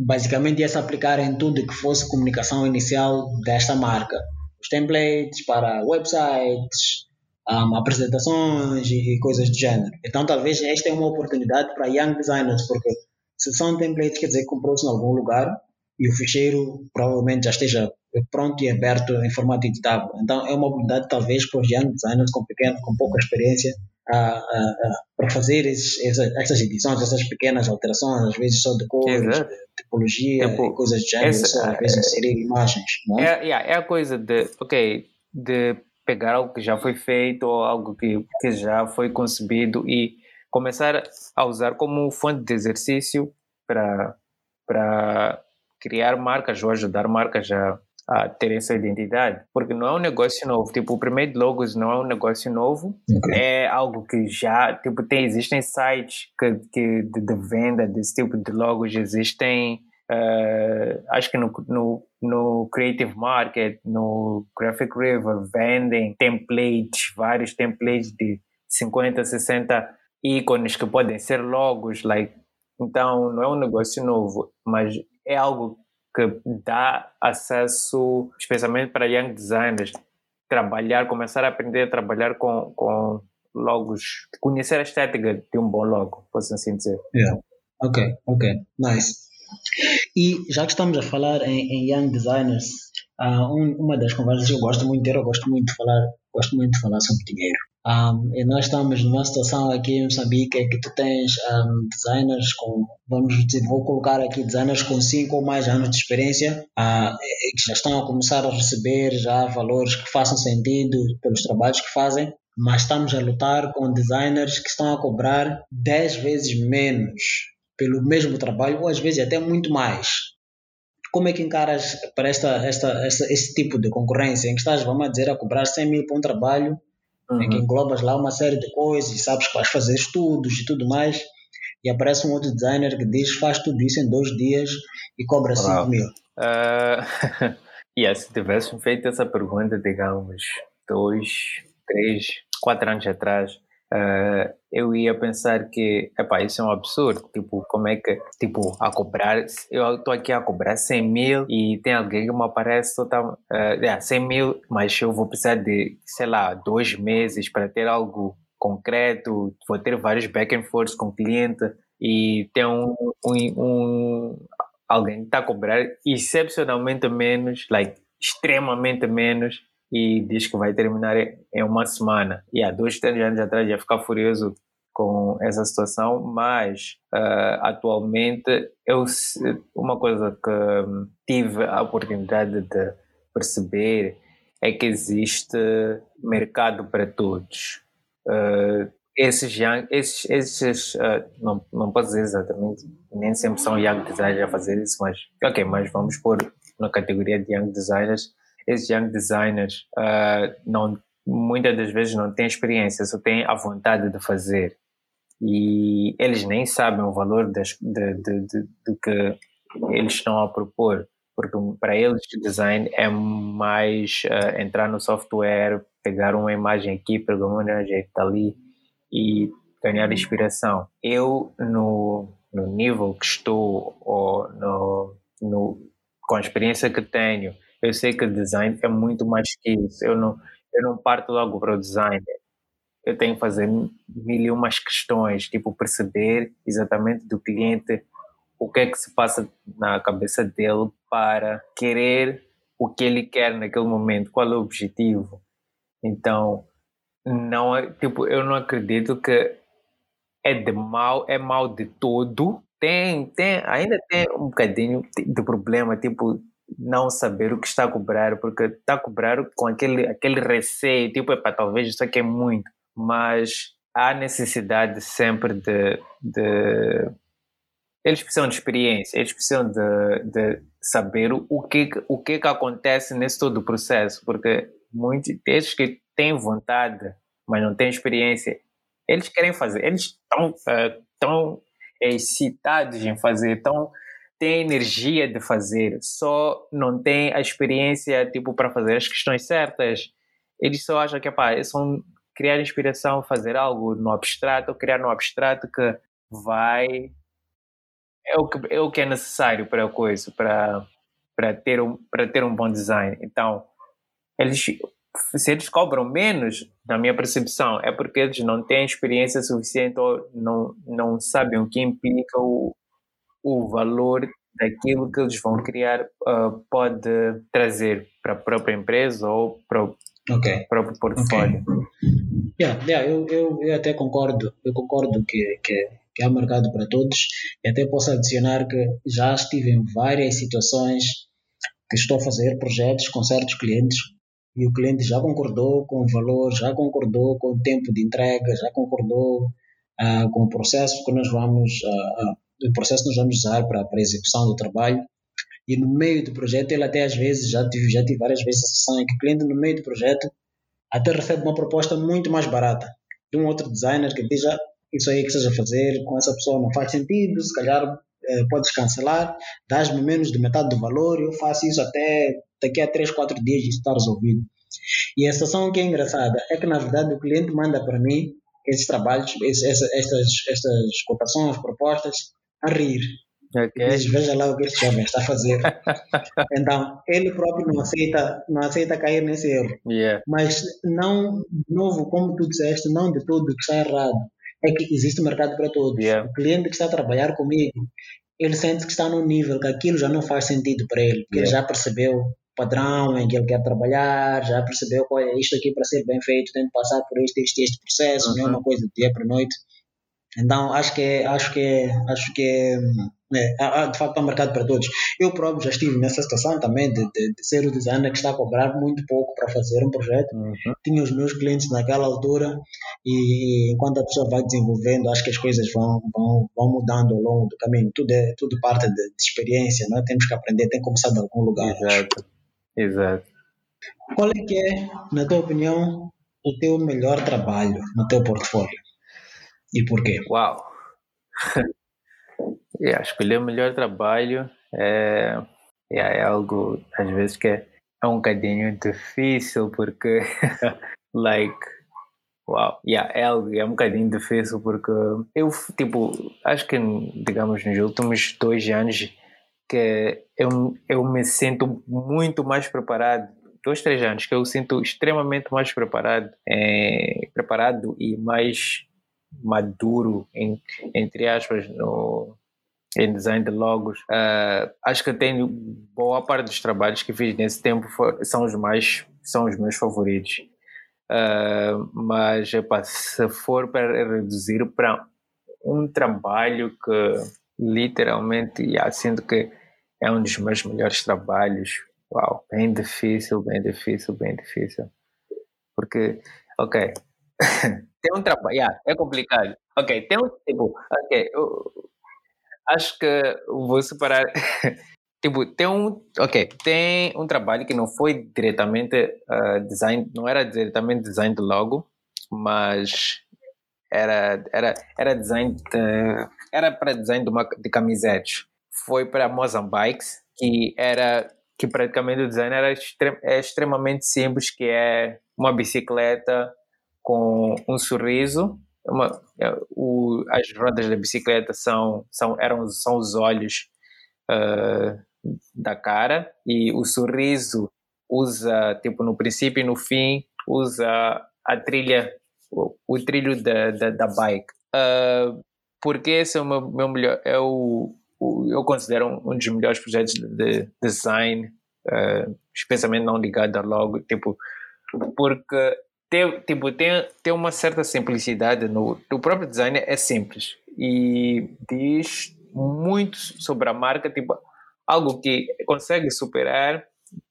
basicamente ia se aplicar em tudo que fosse comunicação inicial desta marca. Os templates para websites, um, apresentações e, coisas do gênero. Então talvez esta é uma oportunidade para young designers, porque se são templates, quer dizer que comprou-se em algum lugar e o ficheiro provavelmente já esteja pronto e aberto em formato editável. Então é uma habilidade talvez para os young designers com pequeno, com pouca experiência para fazer esses, essas edições, essas pequenas alterações, às vezes só de cores, de tipologia, tipo, coisas de género, essa, só, às vezes é, inserir imagens. Não é? É, yeah, é a coisa de, ok, de pegar algo que já foi feito ou algo que, que já foi concebido e começar a usar como fonte de exercício para criar marcas ou ajudar marcas a a ter essa identidade, porque não é um negócio novo. Tipo, o primeiro logos não é um negócio novo, okay. é algo que já, tipo, tem, existem sites que, que de, de venda desse tipo de logos, existem, uh, acho que no, no, no Creative Market, no Graphic River, vendem templates, vários templates de 50, 60 ícones que podem ser logos, like, então não é um negócio novo, mas é algo que dá acesso, especialmente para young designers, trabalhar, começar a aprender a trabalhar com, com logos, conhecer a estética de um bom logo, posso assim dizer. Yeah. Ok, ok, nice. E já que estamos a falar em, em young designers, uh, um, uma das conversas que eu gosto muito de ter, eu gosto muito de falar, gosto muito de falar sobre dinheiro. Um, e nós estamos numa situação aqui em Moçambique em que tu tens um, designers com, vamos dizer, vou colocar aqui designers com 5 ou mais anos de experiência uh, que já estão a começar a receber já valores que façam sentido pelos trabalhos que fazem, mas estamos a lutar com designers que estão a cobrar 10 vezes menos pelo mesmo trabalho ou às vezes até muito mais. Como é que encaras para esta, esta, esta, este tipo de concorrência em que estás, vamos dizer, a cobrar 100 mil para um trabalho uhum. em que englobas lá uma série de coisas e sabes que vais fazer estudos e tudo mais, e aparece um outro designer que diz faz tudo isso em dois dias e cobra 5 mil. Uh, yeah, se tivesse feito essa pergunta, digamos, dois, três, quatro anos atrás, uh, eu ia pensar que, epá, isso é um absurdo. Tipo, como é que, tipo, a cobrar, eu estou aqui a cobrar 100 mil e tem alguém que me aparece total, uh, é, 100 mil, mas eu vou precisar de, sei lá, dois meses para ter algo concreto, vou ter vários back and forth com o cliente e tem um, um, um alguém que está a cobrar excepcionalmente menos, like, extremamente menos e diz que vai terminar em uma semana. E há dois, três anos atrás ia ficar furioso com essa situação, mas uh, atualmente eu uma coisa que tive a oportunidade de perceber é que existe mercado para todos. Uh, esses young, esses, esses uh, não, não posso dizer exatamente, nem sempre são young designers a fazer isso, mas ok, mas vamos pôr na categoria de young designers esses young designers uh, não, muitas das vezes não têm experiência, só têm a vontade de fazer. E eles nem sabem o valor das, de, de, de, do que eles estão a propor, porque para eles design é mais uh, entrar no software, pegar uma imagem aqui, pegar uma imagem ali e ganhar inspiração. Eu, no, no nível que estou, ou no, no, com a experiência que tenho, eu sei que design é muito mais que isso. Eu não, eu não parto logo para o design. Eu tenho que fazer mil e umas questões, tipo perceber exatamente do cliente o que é que se passa na cabeça dele para querer o que ele quer naquele momento, qual é o objetivo. Então, não é, tipo, eu não acredito que é de mal, é mal de todo. Tem, tem, ainda tem um bocadinho de problema, tipo, não saber o que está a cobrar, porque está a cobrar com aquele, aquele receio, tipo, epa, talvez isso aqui é muito, mas há necessidade sempre de, de eles precisam de experiência, eles precisam de, de saber o que, o que que acontece nesse todo o processo, porque muitos, esses que têm vontade, mas não têm experiência, eles querem fazer, eles estão uh, tão excitados em fazer, estão tem energia de fazer, só não tem a experiência tipo para fazer as questões certas. Eles só acham que é só criar inspiração, fazer algo no abstrato, criar no abstrato que vai é o que é o que é necessário para a coisa, para para ter um para ter um bom design. Então, eles se eles cobram menos, na minha percepção, é porque eles não têm experiência suficiente ou não, não sabem o que implica o, o valor daquilo que eles vão criar uh, pode trazer para a própria empresa ou para o okay. próprio portfólio. Okay. Yeah, yeah, eu, eu, eu até concordo, eu concordo que, que, que há mercado para todos e até posso adicionar que já estive em várias situações que estou a fazer projetos com certos clientes e o cliente já concordou com o valor, já concordou com o tempo de entrega, já concordou uh, com o processo que nós vamos, uh, uh, o processo que nós vamos usar para, para a execução do trabalho. E no meio do projeto, ele até às vezes, já tive, já tive várias vezes a sessão em que o cliente no meio do projeto até recebe uma proposta muito mais barata de um outro designer que diz, ah, isso aí que seja fazer com essa pessoa não faz sentido, se calhar eh, podes cancelar, dás-me menos de metade do valor, eu faço isso até daqui a 3, 4 dias isso está resolvido. E a situação que é engraçada é que, na verdade, o cliente manda para mim esses trabalhos, esses, estas, estas cotações, propostas, a rir. Okay. Diz, veja lá o que este jovem está a fazer. então, ele próprio não aceita, não aceita cair nesse erro. Yeah. Mas não, de novo, como tu disseste, não de tudo que está errado. É que existe mercado para todos. Yeah. O cliente que está a trabalhar comigo, ele sente que está num nível que aquilo já não faz sentido para ele, porque yeah. ele já percebeu o padrão em que ele quer trabalhar, já percebeu qual é isto aqui para ser bem feito, tem que passar por este, este, este processo, uhum. não é uma coisa de dia para noite. Então acho que é, acho que é, acho que é, é, há, de facto há um mercado para todos. Eu próprio já estive nessa situação também de, de, de, ser o designer que está a cobrar muito pouco para fazer um projeto. Uhum. Tinha os meus clientes naquela altura e, enquanto a pessoa vai desenvolvendo, acho que as coisas vão, vão, vão mudando ao longo do caminho. Tudo é tudo parte de, de experiência, não é? Temos que aprender, tem que começar de algum lugar. Exato, exato. Qual é que é, na tua opinião, o teu melhor trabalho no teu portfólio? E por quê? Uau! yeah, escolher o melhor trabalho é, yeah, é algo, às vezes, que é, é um bocadinho difícil, porque, like, uau, yeah, é algo, é um bocadinho difícil, porque eu, tipo, acho que, digamos, nos últimos dois anos, que eu, eu me sinto muito mais preparado dois, três anos que eu sinto extremamente mais preparado, é, preparado e mais maduro, em, entre aspas, no, em design de logos. Uh, acho que tenho boa parte dos trabalhos que fiz nesse tempo são os mais são os meus favoritos. Uh, mas epa, se for para reduzir para um trabalho que literalmente yeah, sinto que é um dos meus melhores trabalhos. Uau, bem difícil, bem difícil, bem difícil. Porque, ok, tem um trabalho, yeah, é complicado. Ok, tem um tipo, ok, eu acho que vou separar. tipo, tem um, ok, tem um trabalho que não foi diretamente uh, design, não era diretamente design de logo, mas era era era design de, era para design de, uma, de camisetes. Foi para Mozambiques que era que praticamente o design era é extremamente simples, que é uma bicicleta com um sorriso. Uma, é, o, as rodas da bicicleta são, são, eram, são os olhos uh, da cara e o sorriso usa, tipo, no princípio e no fim, usa a trilha, o, o trilho da, da, da bike. Uh, porque esse é o meu, meu melhor, é o, o, eu considero um, um dos melhores projetos de, de design, uh, especialmente não ligado a logo, tipo, porque tem, tipo, tem, tem uma certa simplicidade no o próprio design é simples. E diz muito sobre a marca tipo algo que consegue superar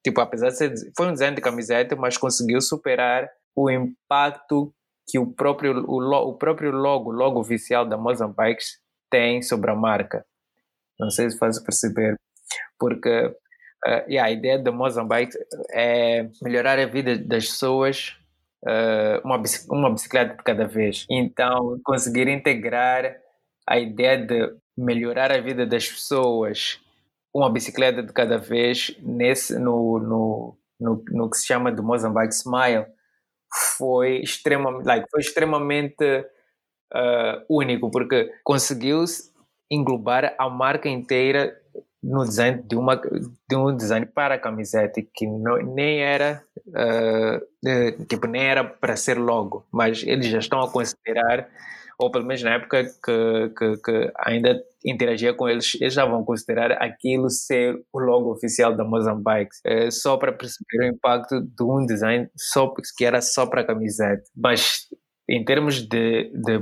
tipo apesar de ser foi um design de camiseta mas conseguiu superar o impacto que o próprio o, o próprio logo logo oficial da Mozambique tem sobre a marca. Não sei se faz perceber porque uh, yeah, a ideia da Mozambique é melhorar a vida das pessoas uma, uma bicicleta de cada vez. Então, conseguir integrar a ideia de melhorar a vida das pessoas, uma bicicleta de cada vez, nesse, no, no, no, no que se chama de Mozambique Smile, foi extremamente, like, foi extremamente uh, único, porque conseguiu englobar a marca inteira no design de uma de um design para a camiseta que não, nem era uh, tipo, nem era para ser logo, mas eles já estão a considerar, ou pelo menos na época que, que, que ainda interagia com eles, eles já vão considerar aquilo ser o logo oficial da Mozambique, uh, só para perceber o impacto de um design só, que era só para camiseta. Mas em termos de, de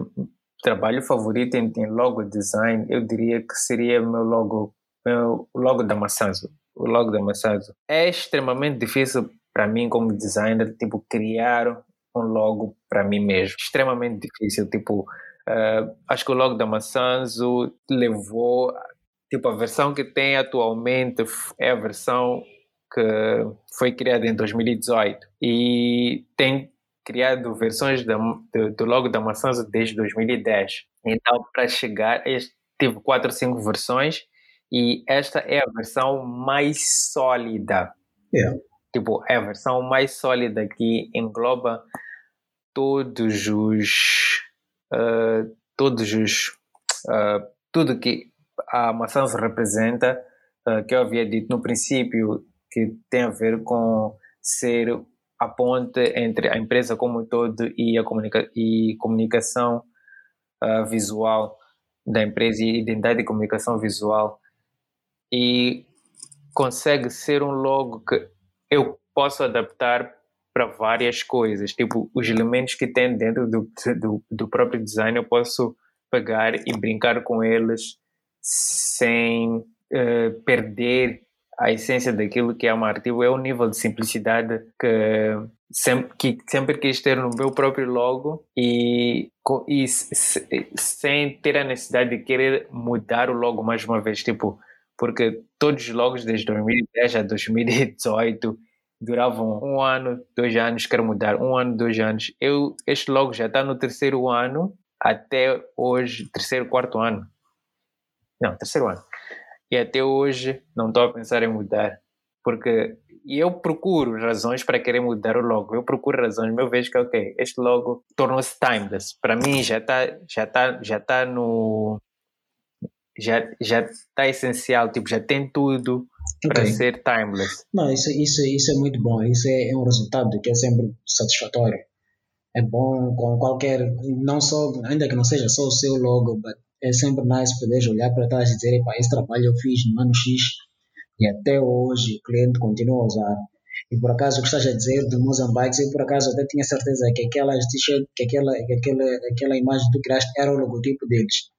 trabalho favorito em, em, logo design, eu diria que seria meu logo, meu logo da Massanzo. O logo da Massanzo. É extremamente difícil para mim como designer, tipo, criar um logo para mim mesmo. Extremamente difícil, tipo, uh, acho que o logo da Massanzo levou, tipo, a versão que tem atualmente é a versão que foi criada em 2018 e tem criado versões da, do, do logo da Massanzo desde 2010. Então, para chegar, tive quatro, cinco versões e esta é a versão mais sólida. Yeah. Tipo, é a versão mais sólida que engloba todos os. Uh, todos os. Uh, tudo que a maçã representa, uh, que eu havia dito no princípio, que tem a ver com ser a ponte entre a empresa como um todo e a comunica e comunicação visual da empresa e identidade de comunicação visual. E consegue ser um logo que eu posso adaptar para várias coisas. Tipo, os elementos que tem dentro do, do, do, próprio design, eu posso pegar e brincar com eles sem uh, perder a essência daquilo que é uma arte. Tipo, é o nível de simplicidade que sempre, que sempre quis ter no meu próprio logo e, e sem ter a necessidade de querer mudar o logo mais uma vez. Tipo, porque todos os logos desde 2010 a 2018 duravam um ano, dois anos, quero mudar, um ano, dois anos. Eu, este logo já está no terceiro ano, até hoje, terceiro, quarto ano. Não, terceiro ano. E até hoje não estou a pensar em mudar, porque eu procuro razões para querer mudar o logo. Eu procuro razões, eu vejo que, ok, este logo tornou-se timeless. Para mim já está já tá, já tá no já já está essencial, tipo, já tem tudo para okay. ser timeless. Não, isso, isso, isso é muito bom. Isso é, é um resultado que é sempre satisfatório. É bom com qualquer, não só, ainda que não seja só o seu logo, but é sempre nice poder olhar para trás e dizer, epá, esse trabalho eu fiz no ano X e até hoje o cliente continua a usar. E por acaso o que estás a dizer do Mozambique, eu por acaso até tinha certeza que aquela que aquela, que aquela, aquela imagem que tu criaste era o logotipo deles.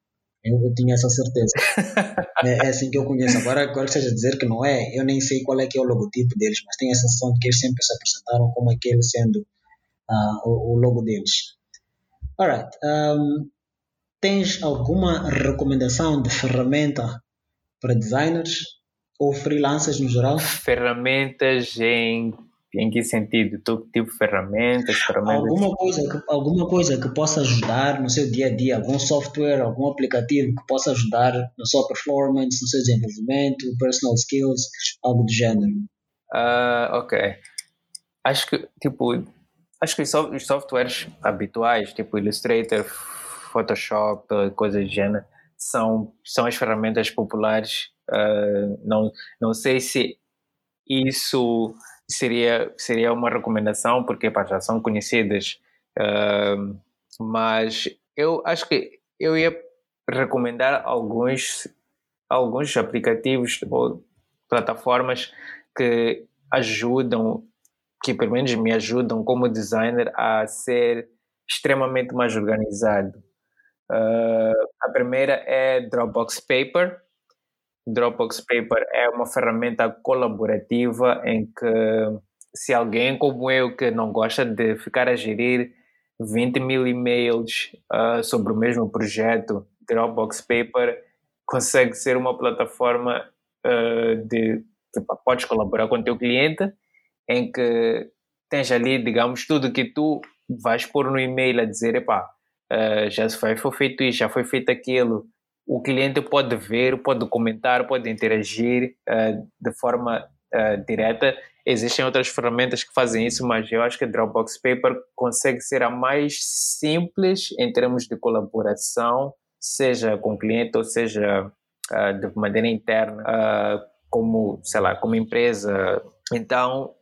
Eu, tinha essa certeza. é, é, assim que eu conheço. Agora, agora que seja dizer que não é, eu nem sei qual é que é o logotipo deles, mas tenho a sensação de que eles sempre se apresentaram como aquele sendo uh, o, o, logo deles. Alright. Um, tens alguma recomendação de ferramenta para designers ou freelancers no geral? Ferramentas em em que sentido? Todo tipo de ferramentas, ferramentas? Alguma coisa, que, alguma coisa que possa ajudar no seu dia a dia, algum software, algum aplicativo que possa ajudar na sua performance, no seu desenvolvimento, personal skills, algo do gênero. Uh, ok. Acho que, tipo, acho que os softwares habituais, tipo Illustrator, Photoshop, coisas do gênero, são, são as ferramentas populares. Uh, não, não sei se isso seria, seria uma recomendação, porque pá, já são conhecidas. Uh, mas eu acho que eu ia recomendar alguns, alguns aplicativos ou plataformas que ajudam, que pelo menos me ajudam como designer a ser extremamente mais organizado. Uh, a primeira é Dropbox Paper, Dropbox Paper é uma ferramenta colaborativa em que se alguém como eu que não gosta de ficar a gerir 20 mil e-mails uh, sobre o mesmo projeto, Dropbox Paper consegue ser uma plataforma uh, de que podes colaborar com o teu cliente em que tens ali, digamos, tudo que tu vais pôr no e-mail a dizer, epá, uh, já foi feito isso, já foi feito aquilo, o cliente pode ver, pode comentar, pode interagir uh, de forma uh, direta. Existem outras ferramentas que fazem isso, mas eu acho que a Dropbox Paper consegue ser a mais simples em termos de colaboração, seja com o cliente ou seja uh, de maneira interna, como, sei lá, como empresa. Então,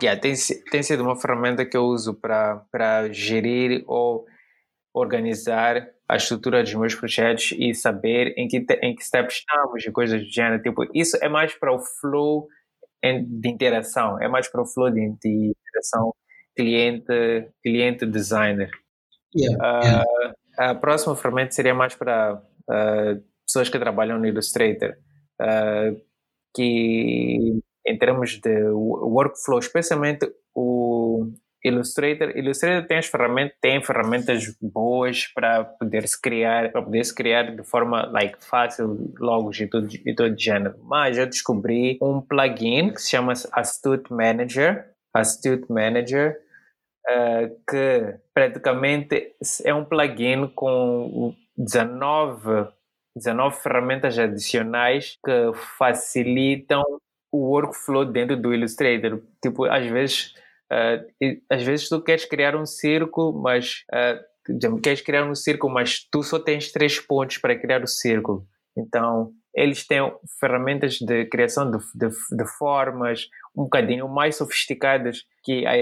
yeah, tem, tem sido uma ferramenta que eu uso para gerir ou organizar a estrutura dos meus projetos e saber em que, em que steps estamos e coisas do gênero. Tipo, isso é mais para o flow de interação, é mais para o flow de, de interação cliente, cliente designer. Yeah, yeah. Uh, a próxima ferramenta seria mais para uh, pessoas que trabalham no Illustrator, uh, que em termos de workflow, especialmente o Illustrator, Illustrator tem as ferramentas, tem ferramentas boas para poder se criar, para poder se criar de forma like fácil logos e tudo e todo género. Mas eu descobri um plugin que se chama Astute Manager, Astute Manager, uh, que praticamente é um plugin com 19 19 ferramentas adicionais que facilitam o workflow dentro do Illustrator. Tipo, às vezes Uh, às vezes tu queres criar um círculo, mas uh, queres criar um círculo, mas tu só tens três pontos para criar o círculo. Então, eles têm ferramentas de criação de, de, de formas um bocadinho mais sofisticadas que, a,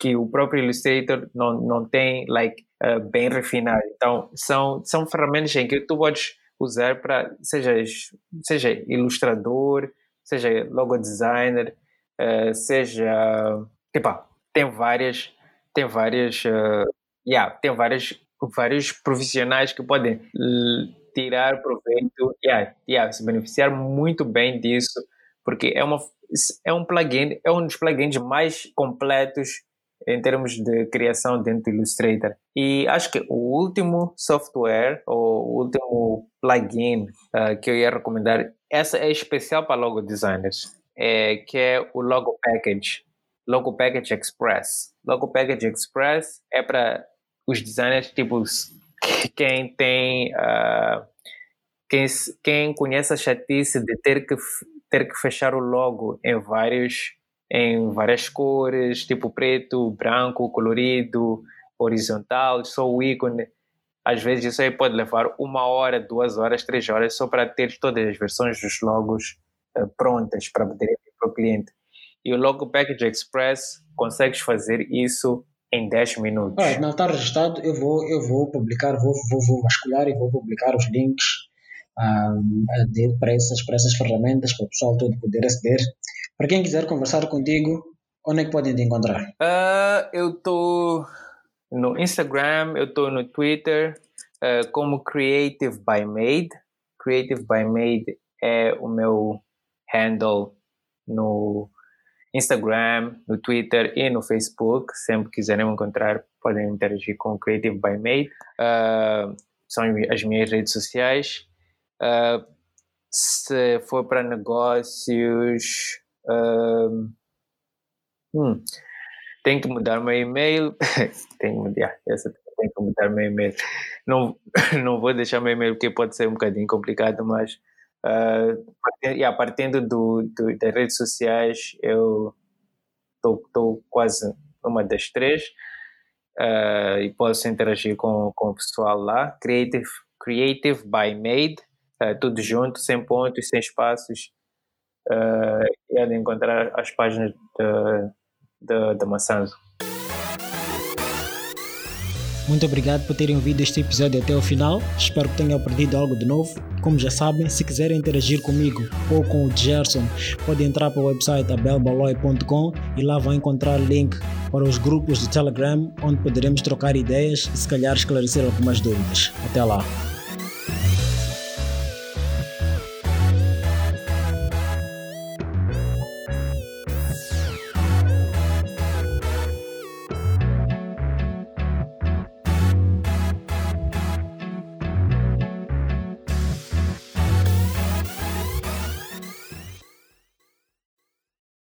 que o próprio Illustrator não, não tem like, uh, bem refinado. Então, são, são ferramentas em que tu podes usar para, seja, seja ilustrador, seja logo designer, uh, seja, tipo, tem várias, tem várias, uh, yeah, tem várias, vários profissionais que podem tirar proveito, yeah, yeah, se beneficiar muito bem disso, porque é uma é um plugin, é um dos plugins mais completos em termos de criação dentro do Illustrator. E acho que o último software, ou o último plugin uh, que eu ia recomendar, essa é especial para logo designers, é, que é o Logo Package. Logo Package Express. Logo Package Express é para os designers tipo quem tem uh, quem, quem conhece a chatice de ter que ter que fechar o logo em vários em várias cores, tipo preto, branco, colorido, horizontal, só o ícone. Às vezes isso aí pode levar uma hora, duas horas, três horas só para ter todas as versões dos logos uh, prontas para poder para o cliente. E o Logo Package Express consegues fazer isso em 10 minutos. Ah, não está registrado, eu vou, eu vou publicar, vou, vou, vou vasculhar e vou publicar os links um, para, essas, para essas ferramentas para o pessoal todo poder aceder. Para quem quiser conversar contigo, onde é que podem te encontrar? Uh, eu estou no Instagram, eu estou no Twitter uh, como Creative by Made. Creative by Made é o meu handle no Instagram, no Twitter e no Facebook. Sempre quiserem me encontrar, podem interagir com Creative by Made. Uh, são as minhas redes sociais. Uh, se for para negócios, uh, hum, tenho que mudar o meu e-mail. tenho que mudar, essa tenho que mudar o meu e-mail. Não, não vou deixar o meu e-mail porque pode ser um bocadinho complicado, mas Uh, yeah, partindo do, do, das redes sociais, eu estou quase uma das três uh, e posso interagir com, com o pessoal lá. Creative, Creative by Made, uh, tudo junto, sem pontos, sem espaços. Uh, e de encontrar as páginas da, Maçanzo. Muito obrigado por terem ouvido este episódio até o final. Espero que tenham aprendido algo de novo. Como já sabem, se quiserem interagir comigo ou com o Gerson, podem entrar para o website abelbaloi.com e lá vão encontrar link para os grupos de Telegram onde poderemos trocar ideias e se calhar esclarecer algumas dúvidas. Até lá!